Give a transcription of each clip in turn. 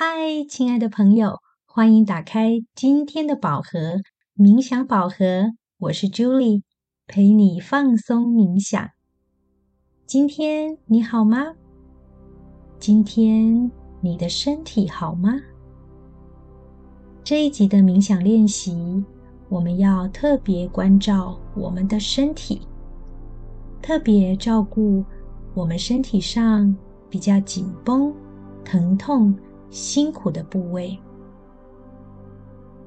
嗨，亲爱的朋友，欢迎打开今天的宝盒冥想宝盒。我是 Julie，陪你放松冥想。今天你好吗？今天你的身体好吗？这一集的冥想练习，我们要特别关照我们的身体，特别照顾我们身体上比较紧绷、疼痛。辛苦的部位，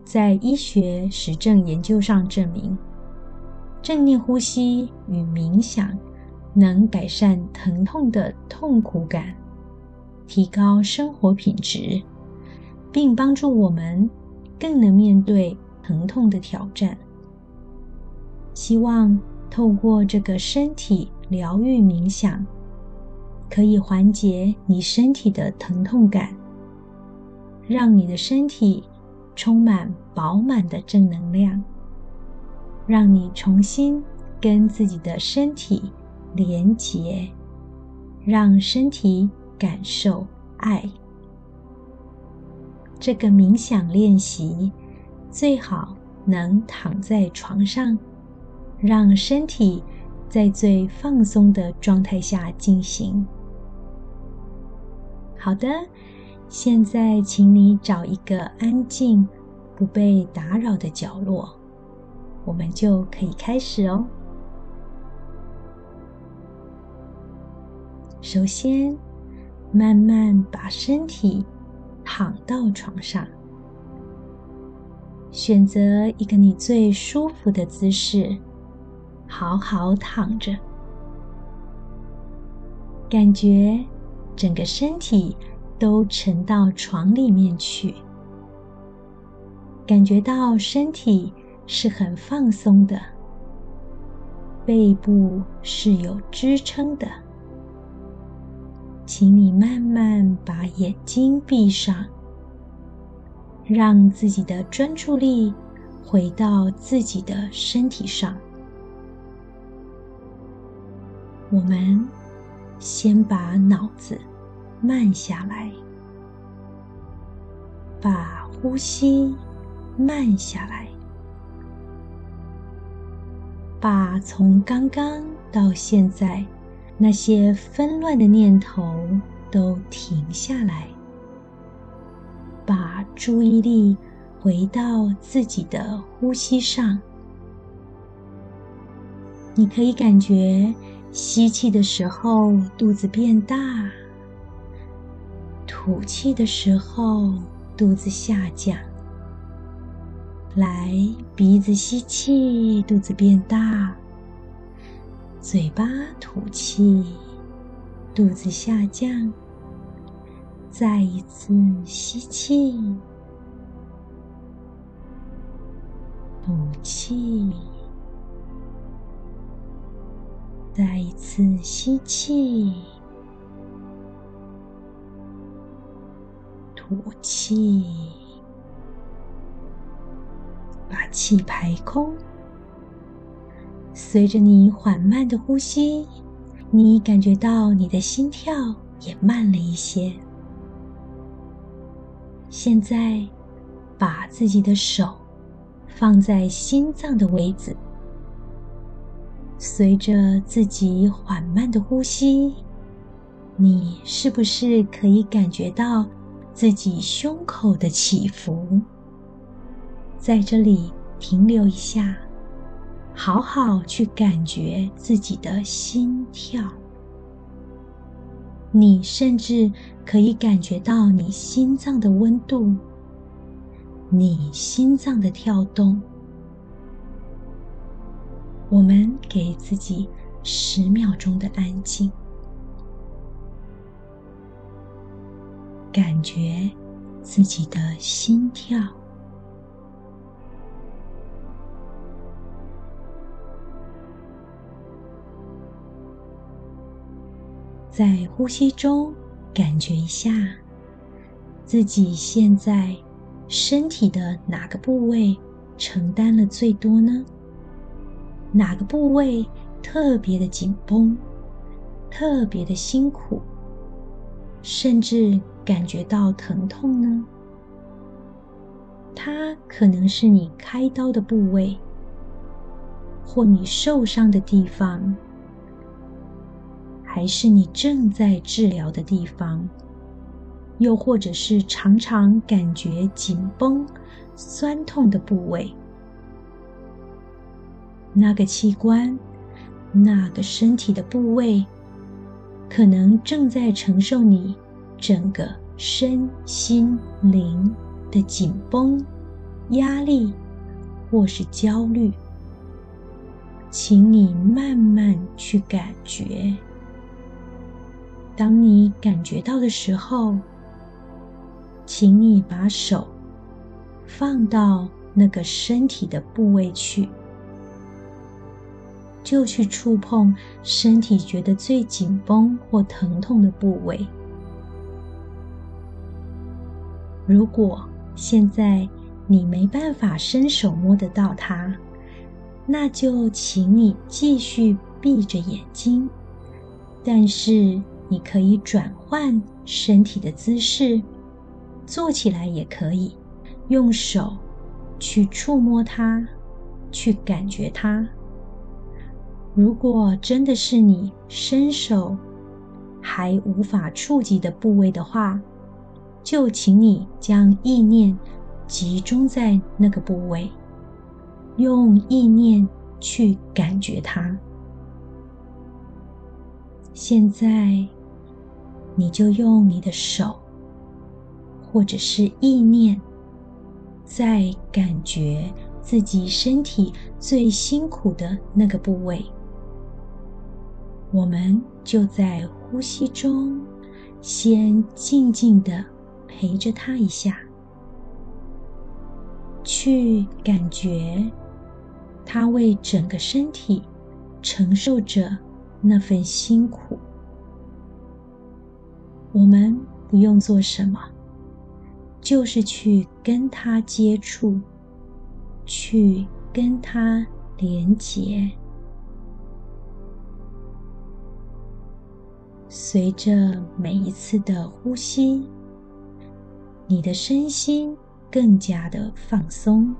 在医学实证研究上证明，正念呼吸与冥想能改善疼痛的痛苦感，提高生活品质，并帮助我们更能面对疼痛的挑战。希望透过这个身体疗愈冥想，可以缓解你身体的疼痛感。让你的身体充满饱满的正能量，让你重新跟自己的身体连结，让身体感受爱。这个冥想练习最好能躺在床上，让身体在最放松的状态下进行。好的。现在，请你找一个安静、不被打扰的角落，我们就可以开始哦。首先，慢慢把身体躺到床上，选择一个你最舒服的姿势，好好躺着，感觉整个身体。都沉到床里面去，感觉到身体是很放松的，背部是有支撑的。请你慢慢把眼睛闭上，让自己的专注力回到自己的身体上。我们先把脑子。慢下来，把呼吸慢下来，把从刚刚到现在那些纷乱的念头都停下来，把注意力回到自己的呼吸上。你可以感觉吸气的时候肚子变大。吐气的时候，肚子下降。来，鼻子吸气，肚子变大；嘴巴吐气，肚子下降。再一次吸气，吐气，再一次吸气。吐气，把气排空。随着你缓慢的呼吸，你感觉到你的心跳也慢了一些。现在，把自己的手放在心脏的位置，随着自己缓慢的呼吸，你是不是可以感觉到？自己胸口的起伏，在这里停留一下，好好去感觉自己的心跳。你甚至可以感觉到你心脏的温度，你心脏的跳动。我们给自己十秒钟的安静。感觉自己的心跳，在呼吸中感觉一下自己现在身体的哪个部位承担了最多呢？哪个部位特别的紧绷，特别的辛苦？甚至感觉到疼痛呢？它可能是你开刀的部位，或你受伤的地方，还是你正在治疗的地方，又或者是常常感觉紧绷、酸痛的部位。那个器官、那个身体的部位，可能正在承受你整个身心灵的紧绷、压力或是焦虑。请你慢慢去感觉。当你感觉到的时候，请你把手放到那个身体的部位去。就去触碰身体觉得最紧绷或疼痛的部位。如果现在你没办法伸手摸得到它，那就请你继续闭着眼睛。但是你可以转换身体的姿势，坐起来也可以，用手去触摸它，去感觉它。如果真的是你伸手还无法触及的部位的话，就请你将意念集中在那个部位，用意念去感觉它。现在，你就用你的手或者是意念，在感觉自己身体最辛苦的那个部位。我们就在呼吸中，先静静的陪着他一下，去感觉他为整个身体承受着那份辛苦。我们不用做什么，就是去跟他接触，去跟他连结。随着每一次的呼吸，你的身心更加的放松。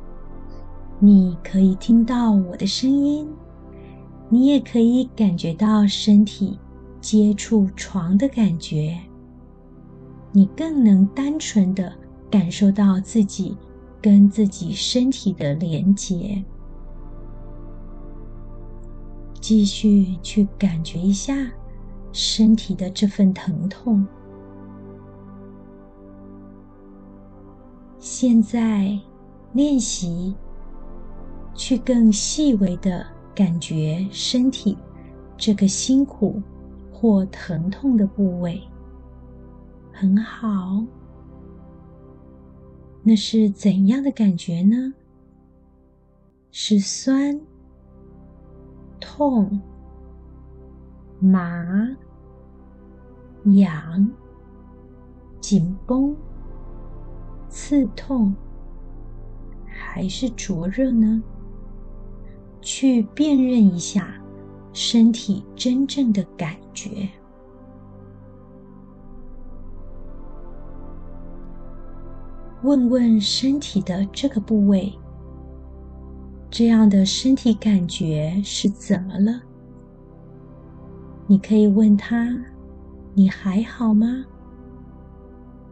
你可以听到我的声音，你也可以感觉到身体接触床的感觉。你更能单纯的感受到自己跟自己身体的连接。继续去感觉一下。身体的这份疼痛，现在练习去更细微的感觉身体这个辛苦或疼痛的部位，很好。那是怎样的感觉呢？是酸、痛。麻、痒、紧绷、刺痛，还是灼热呢？去辨认一下身体真正的感觉。问问身体的这个部位，这样的身体感觉是怎么了？你可以问他：“你还好吗？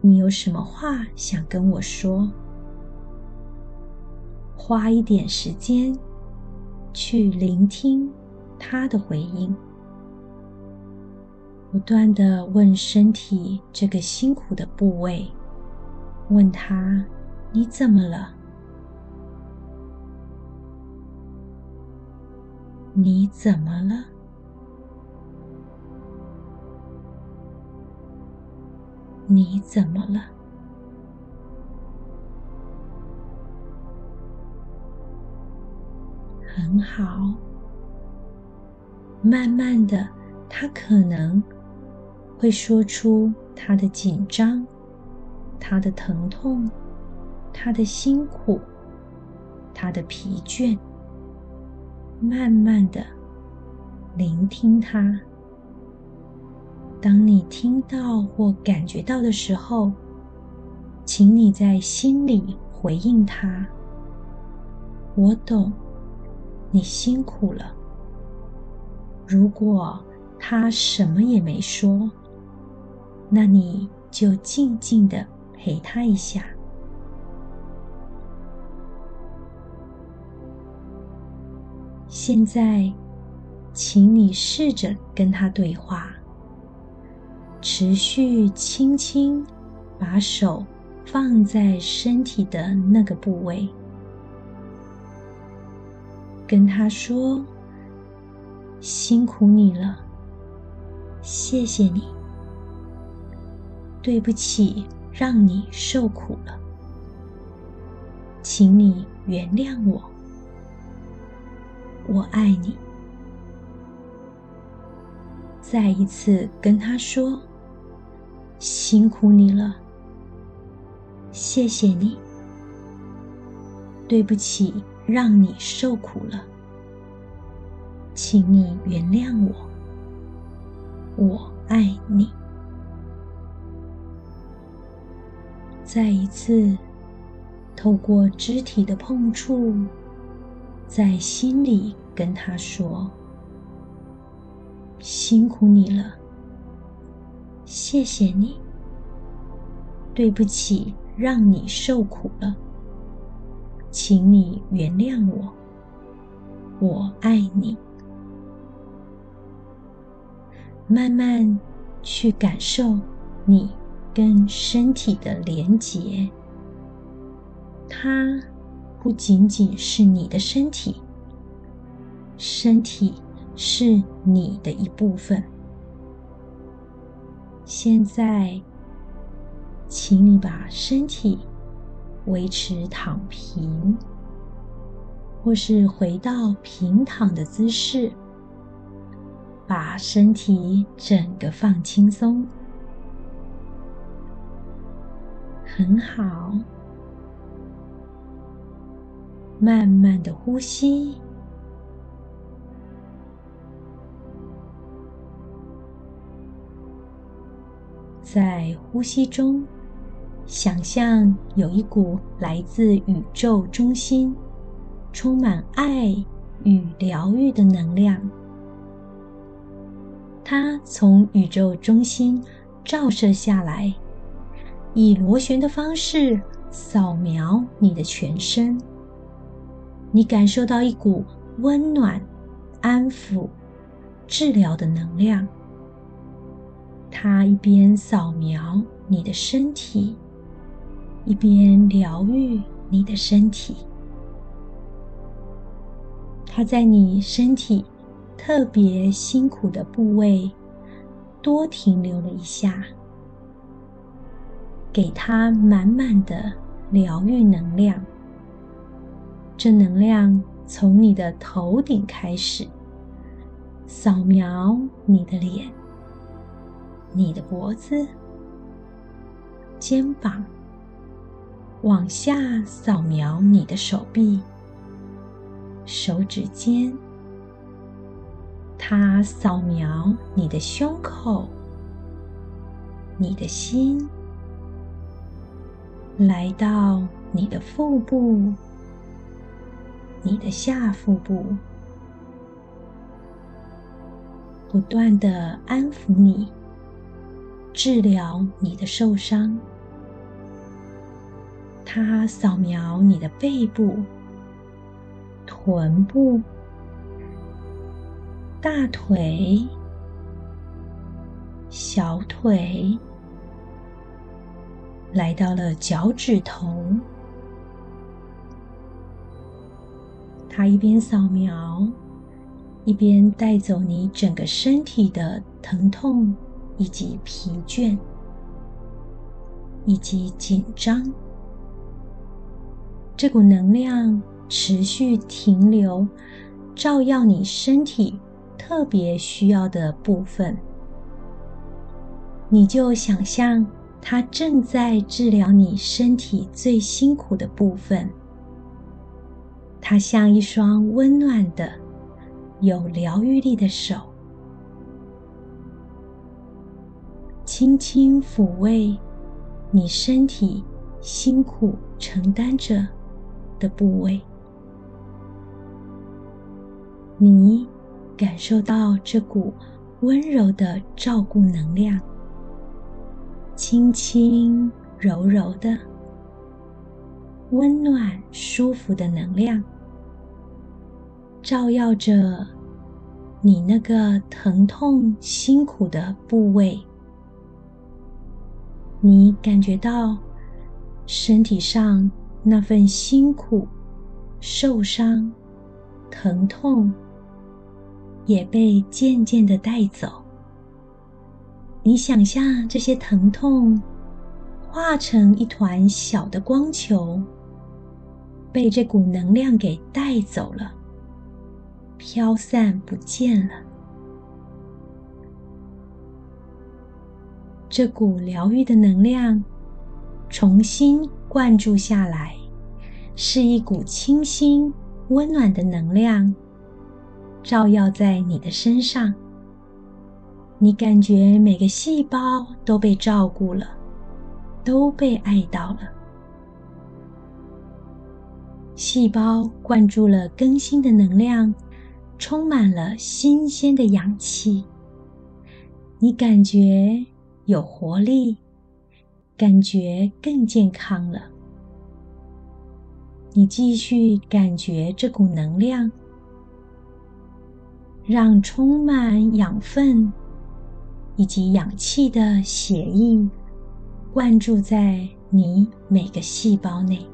你有什么话想跟我说？”花一点时间去聆听他的回应，不断的问身体这个辛苦的部位，问他：“你怎么了？你怎么了？”你怎么了？很好。慢慢的，他可能会说出他的紧张、他的疼痛、他的辛苦、他的疲倦。慢慢的聆听他。当你听到或感觉到的时候，请你在心里回应他：“我懂，你辛苦了。”如果他什么也没说，那你就静静的陪他一下。现在，请你试着跟他对话。持续轻轻把手放在身体的那个部位，跟他说：“辛苦你了，谢谢你，对不起，让你受苦了，请你原谅我，我爱你。”再一次跟他说。辛苦你了，谢谢你，对不起，让你受苦了，请你原谅我，我爱你。再一次，透过肢体的碰触，在心里跟他说：“辛苦你了。”谢谢你，对不起，让你受苦了，请你原谅我，我爱你。慢慢去感受你跟身体的连结，它不仅仅是你的身体，身体是你的一部分。现在，请你把身体维持躺平，或是回到平躺的姿势，把身体整个放轻松，很好，慢慢的呼吸。在呼吸中，想象有一股来自宇宙中心、充满爱与疗愈的能量，它从宇宙中心照射下来，以螺旋的方式扫描你的全身。你感受到一股温暖、安抚、治疗的能量。它一边扫描你的身体，一边疗愈你的身体。它在你身体特别辛苦的部位多停留了一下，给它满满的疗愈能量。这能量从你的头顶开始，扫描你的脸。你的脖子、肩膀，往下扫描你的手臂、手指尖，它扫描你的胸口、你的心，来到你的腹部、你的下腹部，不断的安抚你。治疗你的受伤，它扫描你的背部、臀部、大腿、小腿，来到了脚趾头。它一边扫描，一边带走你整个身体的疼痛。以及疲倦，以及紧张，这股能量持续停留，照耀你身体特别需要的部分。你就想象它正在治疗你身体最辛苦的部分。它像一双温暖的、有疗愈力的手。轻轻抚慰你身体辛苦承担着的部位。你感受到这股温柔的照顾能量，轻轻柔柔的、温暖舒服的能量，照耀着你那个疼痛辛苦的部位。你感觉到身体上那份辛苦、受伤、疼痛。也被渐渐的带走。你想象这些疼痛化成一团小的光球，被这股能量给带走了，飘散不见了。这股疗愈的能量重新灌注下来，是一股清新、温暖的能量。照耀在你的身上，你感觉每个细胞都被照顾了，都被爱到了。细胞灌注了更新的能量，充满了新鲜的氧气。你感觉有活力，感觉更健康了。你继续感觉这股能量。让充满养分以及氧气的血液灌注在你每个细胞内。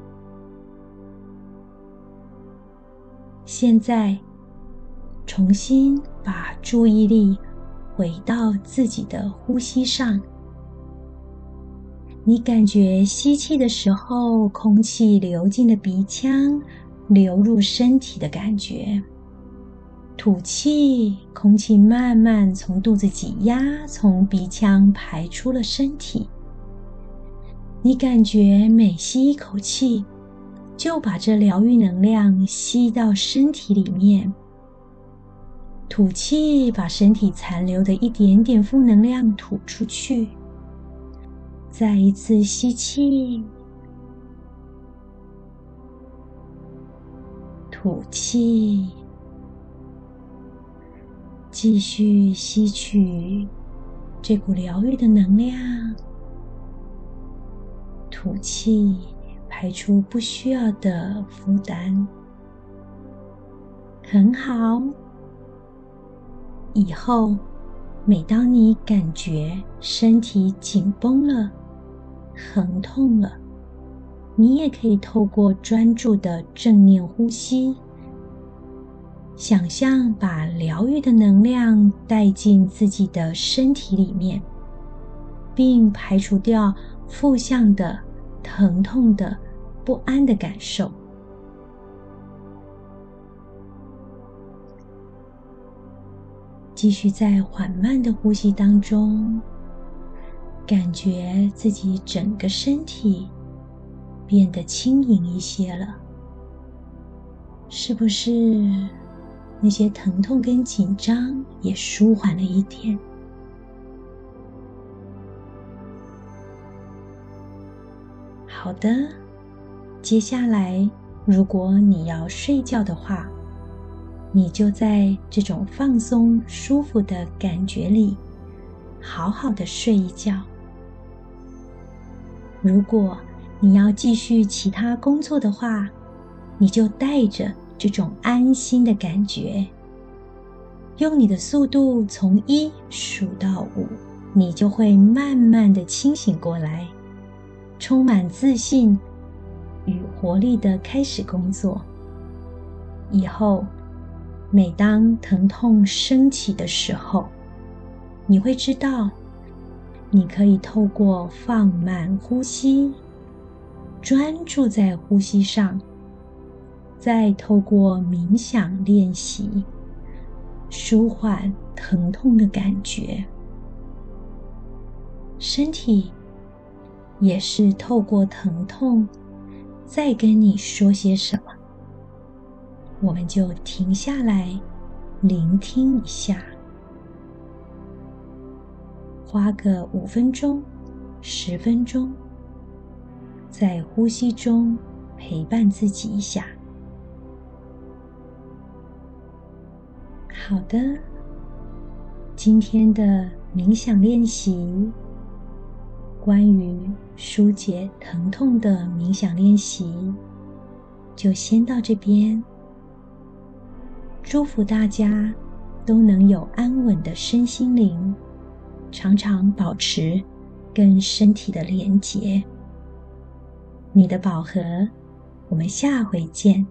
现在，重新把注意力回到自己的呼吸上。你感觉吸气的时候，空气流进了鼻腔，流入身体的感觉。吐气，空气慢慢从肚子挤压，从鼻腔排出了身体。你感觉每吸一口气，就把这疗愈能量吸到身体里面；吐气，把身体残留的一点点负能量吐出去。再一次吸气，吐气。继续吸取这股疗愈的能量，吐气，排出不需要的负担。很好。以后，每当你感觉身体紧绷了、疼痛了，你也可以透过专注的正念呼吸。想象把疗愈的能量带进自己的身体里面，并排除掉负向的、疼痛的、不安的感受。继续在缓慢的呼吸当中，感觉自己整个身体变得轻盈一些了，是不是？那些疼痛跟紧张也舒缓了一点。好的，接下来如果你要睡觉的话，你就在这种放松、舒服的感觉里，好好的睡一觉。如果你要继续其他工作的话，你就带着。这种安心的感觉，用你的速度从一数到五，你就会慢慢的清醒过来，充满自信与活力的开始工作。以后，每当疼痛升起的时候，你会知道，你可以透过放慢呼吸，专注在呼吸上。再透过冥想练习，舒缓疼痛的感觉，身体也是透过疼痛在跟你说些什么。我们就停下来聆听一下。花个五分钟、十分钟，在呼吸中陪伴自己一下。好的，今天的冥想练习，关于疏解疼痛的冥想练习，就先到这边。祝福大家都能有安稳的身心灵，常常保持跟身体的连结。你的宝盒，我们下回见。